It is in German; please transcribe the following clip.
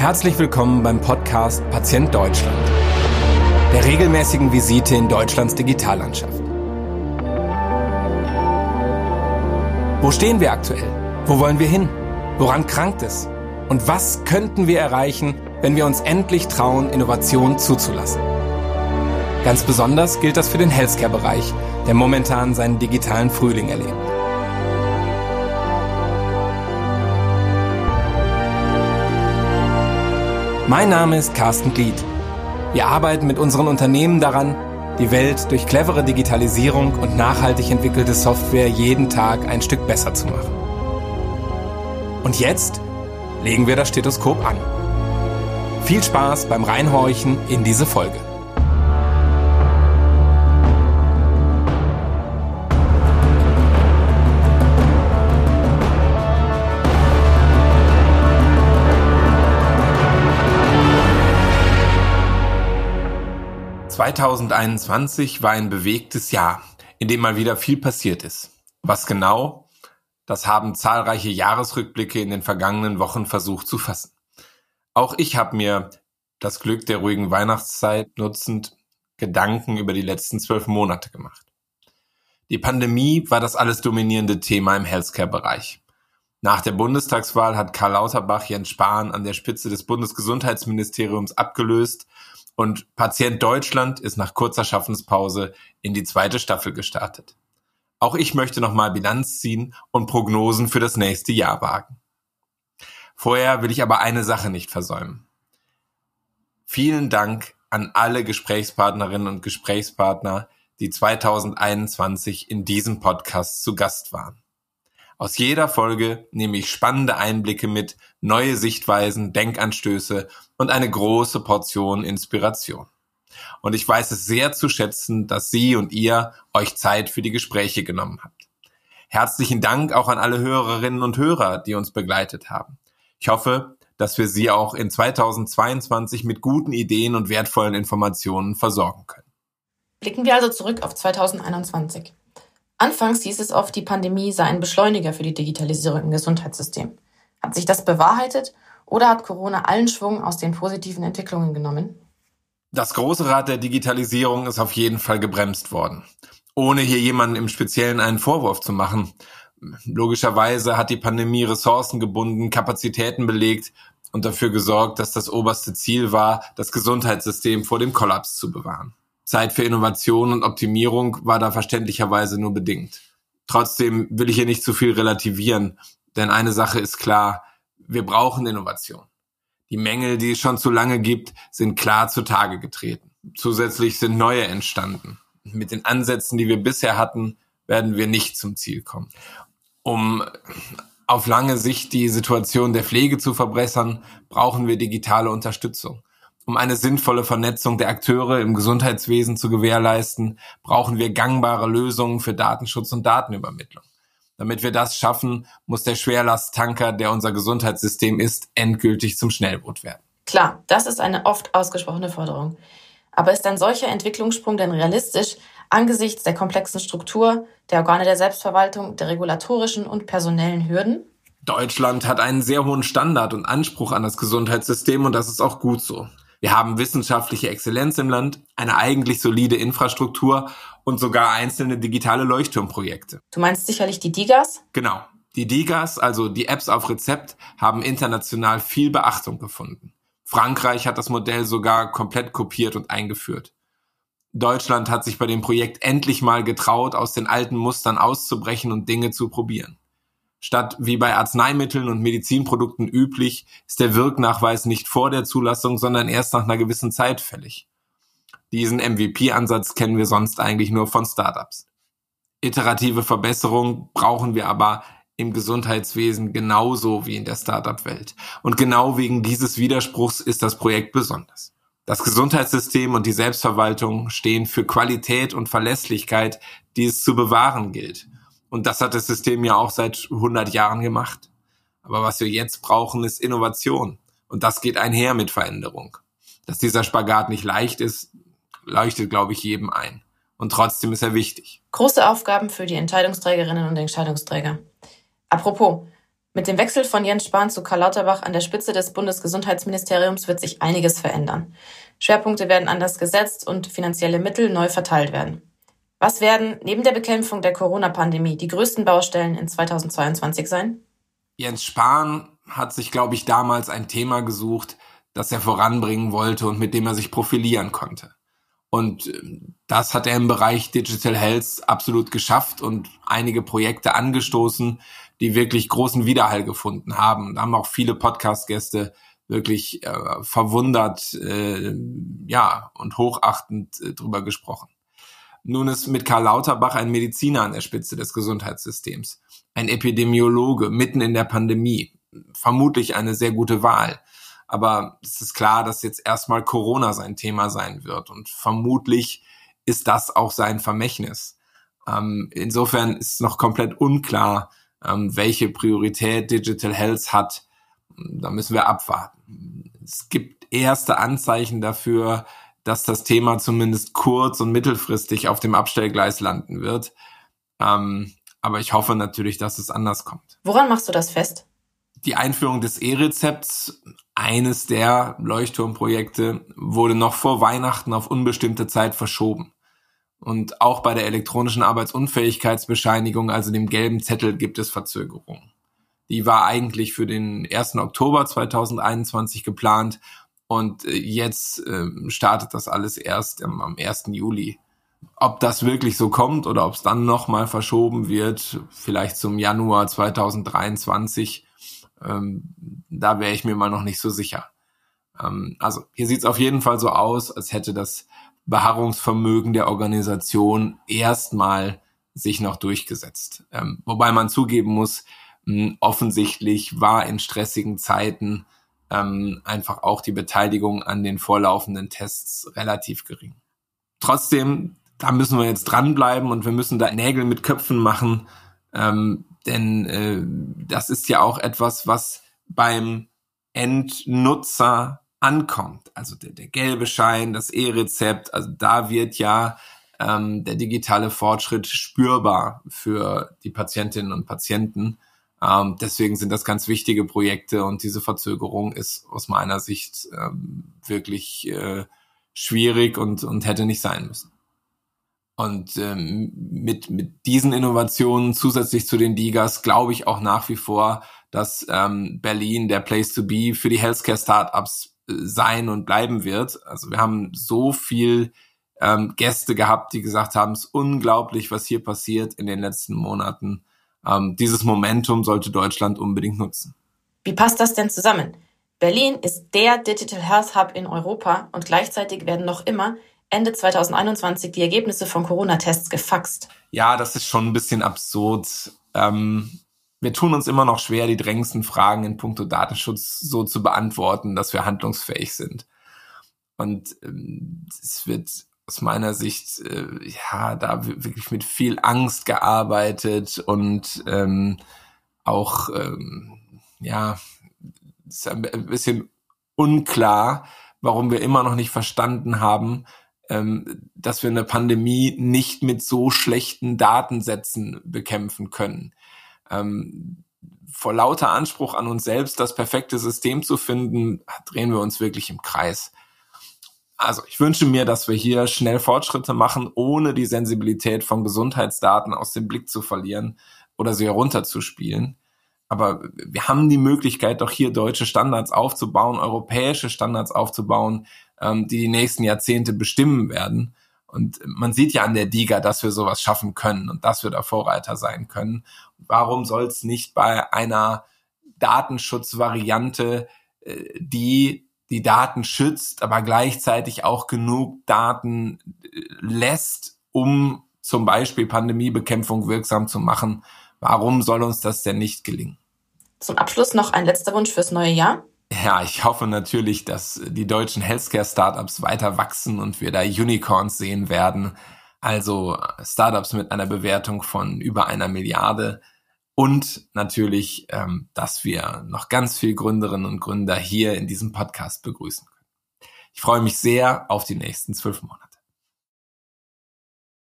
Herzlich willkommen beim Podcast Patient Deutschland, der regelmäßigen Visite in Deutschlands Digitallandschaft. Wo stehen wir aktuell? Wo wollen wir hin? Woran krankt es? Und was könnten wir erreichen, wenn wir uns endlich trauen, Innovation zuzulassen? Ganz besonders gilt das für den Healthcare-Bereich, der momentan seinen digitalen Frühling erlebt. Mein Name ist Carsten Glied. Wir arbeiten mit unseren Unternehmen daran, die Welt durch clevere Digitalisierung und nachhaltig entwickelte Software jeden Tag ein Stück besser zu machen. Und jetzt legen wir das Stethoskop an. Viel Spaß beim Reinhorchen in diese Folge. 2021 war ein bewegtes Jahr, in dem mal wieder viel passiert ist. Was genau? Das haben zahlreiche Jahresrückblicke in den vergangenen Wochen versucht zu fassen. Auch ich habe mir das Glück der ruhigen Weihnachtszeit nutzend Gedanken über die letzten zwölf Monate gemacht. Die Pandemie war das alles dominierende Thema im Healthcare-Bereich. Nach der Bundestagswahl hat Karl Lauterbach Jens Spahn an der Spitze des Bundesgesundheitsministeriums abgelöst und Patient Deutschland ist nach kurzer Schaffenspause in die zweite Staffel gestartet. Auch ich möchte nochmal Bilanz ziehen und Prognosen für das nächste Jahr wagen. Vorher will ich aber eine Sache nicht versäumen. Vielen Dank an alle Gesprächspartnerinnen und Gesprächspartner, die 2021 in diesem Podcast zu Gast waren. Aus jeder Folge nehme ich spannende Einblicke mit, neue Sichtweisen, Denkanstöße und eine große Portion Inspiration. Und ich weiß es sehr zu schätzen, dass Sie und ihr euch Zeit für die Gespräche genommen habt. Herzlichen Dank auch an alle Hörerinnen und Hörer, die uns begleitet haben. Ich hoffe, dass wir Sie auch in 2022 mit guten Ideen und wertvollen Informationen versorgen können. Blicken wir also zurück auf 2021. Anfangs hieß es oft, die Pandemie sei ein Beschleuniger für die Digitalisierung im Gesundheitssystem. Hat sich das bewahrheitet oder hat Corona allen Schwung aus den positiven Entwicklungen genommen? Das große Rad der Digitalisierung ist auf jeden Fall gebremst worden. Ohne hier jemanden im Speziellen einen Vorwurf zu machen. Logischerweise hat die Pandemie Ressourcen gebunden, Kapazitäten belegt und dafür gesorgt, dass das oberste Ziel war, das Gesundheitssystem vor dem Kollaps zu bewahren. Zeit für Innovation und Optimierung war da verständlicherweise nur bedingt. Trotzdem will ich hier nicht zu viel relativieren, denn eine Sache ist klar, wir brauchen Innovation. Die Mängel, die es schon zu lange gibt, sind klar zutage getreten. Zusätzlich sind neue entstanden. Mit den Ansätzen, die wir bisher hatten, werden wir nicht zum Ziel kommen. Um auf lange Sicht die Situation der Pflege zu verbessern, brauchen wir digitale Unterstützung. Um eine sinnvolle Vernetzung der Akteure im Gesundheitswesen zu gewährleisten, brauchen wir gangbare Lösungen für Datenschutz und Datenübermittlung. Damit wir das schaffen, muss der Schwerlasttanker, der unser Gesundheitssystem ist, endgültig zum Schnellboot werden. Klar, das ist eine oft ausgesprochene Forderung. Aber ist ein solcher Entwicklungssprung denn realistisch angesichts der komplexen Struktur, der Organe der Selbstverwaltung, der regulatorischen und personellen Hürden? Deutschland hat einen sehr hohen Standard und Anspruch an das Gesundheitssystem und das ist auch gut so. Wir haben wissenschaftliche Exzellenz im Land, eine eigentlich solide Infrastruktur und sogar einzelne digitale Leuchtturmprojekte. Du meinst sicherlich die DIGAs? Genau. Die DIGAs, also die Apps auf Rezept, haben international viel Beachtung gefunden. Frankreich hat das Modell sogar komplett kopiert und eingeführt. Deutschland hat sich bei dem Projekt endlich mal getraut, aus den alten Mustern auszubrechen und Dinge zu probieren. Statt wie bei Arzneimitteln und Medizinprodukten üblich ist der Wirknachweis nicht vor der Zulassung, sondern erst nach einer gewissen Zeit fällig. Diesen MVP-Ansatz kennen wir sonst eigentlich nur von Startups. Iterative Verbesserung brauchen wir aber im Gesundheitswesen genauso wie in der Startup-Welt. Und genau wegen dieses Widerspruchs ist das Projekt besonders. Das Gesundheitssystem und die Selbstverwaltung stehen für Qualität und Verlässlichkeit, die es zu bewahren gilt. Und das hat das System ja auch seit 100 Jahren gemacht. Aber was wir jetzt brauchen, ist Innovation. Und das geht einher mit Veränderung. Dass dieser Spagat nicht leicht ist, leuchtet, glaube ich, jedem ein. Und trotzdem ist er wichtig. Große Aufgaben für die Entscheidungsträgerinnen und Entscheidungsträger. Apropos, Mit dem Wechsel von Jens Spahn zu Karl Lauterbach an der Spitze des Bundesgesundheitsministeriums wird sich einiges verändern. Schwerpunkte werden anders gesetzt und finanzielle Mittel neu verteilt werden. Was werden neben der Bekämpfung der Corona-Pandemie die größten Baustellen in 2022 sein? Jens Spahn hat sich, glaube ich, damals ein Thema gesucht, das er voranbringen wollte und mit dem er sich profilieren konnte. Und ähm, das hat er im Bereich Digital Health absolut geschafft und einige Projekte angestoßen, die wirklich großen Widerhall gefunden haben. Da haben auch viele Podcast-Gäste wirklich äh, verwundert, äh, ja, und hochachtend äh, drüber gesprochen. Nun ist mit Karl Lauterbach ein Mediziner an der Spitze des Gesundheitssystems, ein Epidemiologe mitten in der Pandemie, vermutlich eine sehr gute Wahl. Aber es ist klar, dass jetzt erstmal Corona sein Thema sein wird und vermutlich ist das auch sein Vermächtnis. Ähm, insofern ist noch komplett unklar, ähm, welche Priorität Digital Health hat. Da müssen wir abwarten. Es gibt erste Anzeichen dafür, dass das Thema zumindest kurz- und mittelfristig auf dem Abstellgleis landen wird. Ähm, aber ich hoffe natürlich, dass es anders kommt. Woran machst du das fest? Die Einführung des E-Rezepts, eines der Leuchtturmprojekte, wurde noch vor Weihnachten auf unbestimmte Zeit verschoben. Und auch bei der elektronischen Arbeitsunfähigkeitsbescheinigung, also dem gelben Zettel, gibt es Verzögerungen. Die war eigentlich für den 1. Oktober 2021 geplant und äh, jetzt äh, startet das alles erst am, am 1. Juli. Ob das wirklich so kommt oder ob es dann nochmal verschoben wird, vielleicht zum Januar 2023, ähm, da wäre ich mir mal noch nicht so sicher. Ähm, also hier sieht es auf jeden Fall so aus, als hätte das Beharrungsvermögen der Organisation erstmal sich noch durchgesetzt. Ähm, wobei man zugeben muss, mh, offensichtlich war in stressigen Zeiten ähm, einfach auch die Beteiligung an den vorlaufenden Tests relativ gering. Trotzdem, da müssen wir jetzt dranbleiben und wir müssen da Nägel mit Köpfen machen, ähm, denn äh, das ist ja auch etwas, was beim Endnutzer ankommt. Also der, der gelbe Schein, das E-Rezept, also da wird ja ähm, der digitale Fortschritt spürbar für die Patientinnen und Patienten. Ähm, deswegen sind das ganz wichtige Projekte und diese Verzögerung ist aus meiner Sicht ähm, wirklich äh, schwierig und, und hätte nicht sein müssen. Und ähm, mit, mit diesen Innovationen zusätzlich zu den Digas glaube ich auch nach wie vor, dass ähm, Berlin der Place to be für die Healthcare-Startups äh, sein und bleiben wird. Also wir haben so viel ähm, Gäste gehabt, die gesagt haben, es ist unglaublich, was hier passiert in den letzten Monaten. Ähm, dieses Momentum sollte Deutschland unbedingt nutzen. Wie passt das denn zusammen? Berlin ist der Digital Health Hub in Europa und gleichzeitig werden noch immer Ende 2021 die Ergebnisse von Corona-Tests gefaxt. Ja, das ist schon ein bisschen absurd. Ähm, wir tun uns immer noch schwer, die drängendsten Fragen in puncto Datenschutz so zu beantworten, dass wir handlungsfähig sind. Und ähm, es wird aus meiner Sicht äh, ja da wirklich mit viel Angst gearbeitet und ähm, auch ähm, ja ist ein bisschen unklar, warum wir immer noch nicht verstanden haben, ähm, dass wir eine Pandemie nicht mit so schlechten Datensätzen bekämpfen können. Ähm, vor lauter Anspruch an uns selbst, das perfekte System zu finden, drehen wir uns wirklich im Kreis. Also ich wünsche mir, dass wir hier schnell Fortschritte machen, ohne die Sensibilität von Gesundheitsdaten aus dem Blick zu verlieren oder sie herunterzuspielen. Aber wir haben die Möglichkeit, doch hier deutsche Standards aufzubauen, europäische Standards aufzubauen, ähm, die die nächsten Jahrzehnte bestimmen werden. Und man sieht ja an der DIGA, dass wir sowas schaffen können und dass wir da Vorreiter sein können. Warum soll es nicht bei einer Datenschutzvariante, äh, die die Daten schützt, aber gleichzeitig auch genug Daten äh, lässt, um zum Beispiel Pandemiebekämpfung wirksam zu machen, warum soll uns das denn nicht gelingen? Zum Abschluss noch ein letzter Wunsch fürs neue Jahr. Ja, ich hoffe natürlich, dass die deutschen Healthcare-Startups weiter wachsen und wir da Unicorns sehen werden. Also Startups mit einer Bewertung von über einer Milliarde. Und natürlich, ähm, dass wir noch ganz viel Gründerinnen und Gründer hier in diesem Podcast begrüßen können. Ich freue mich sehr auf die nächsten zwölf Monate.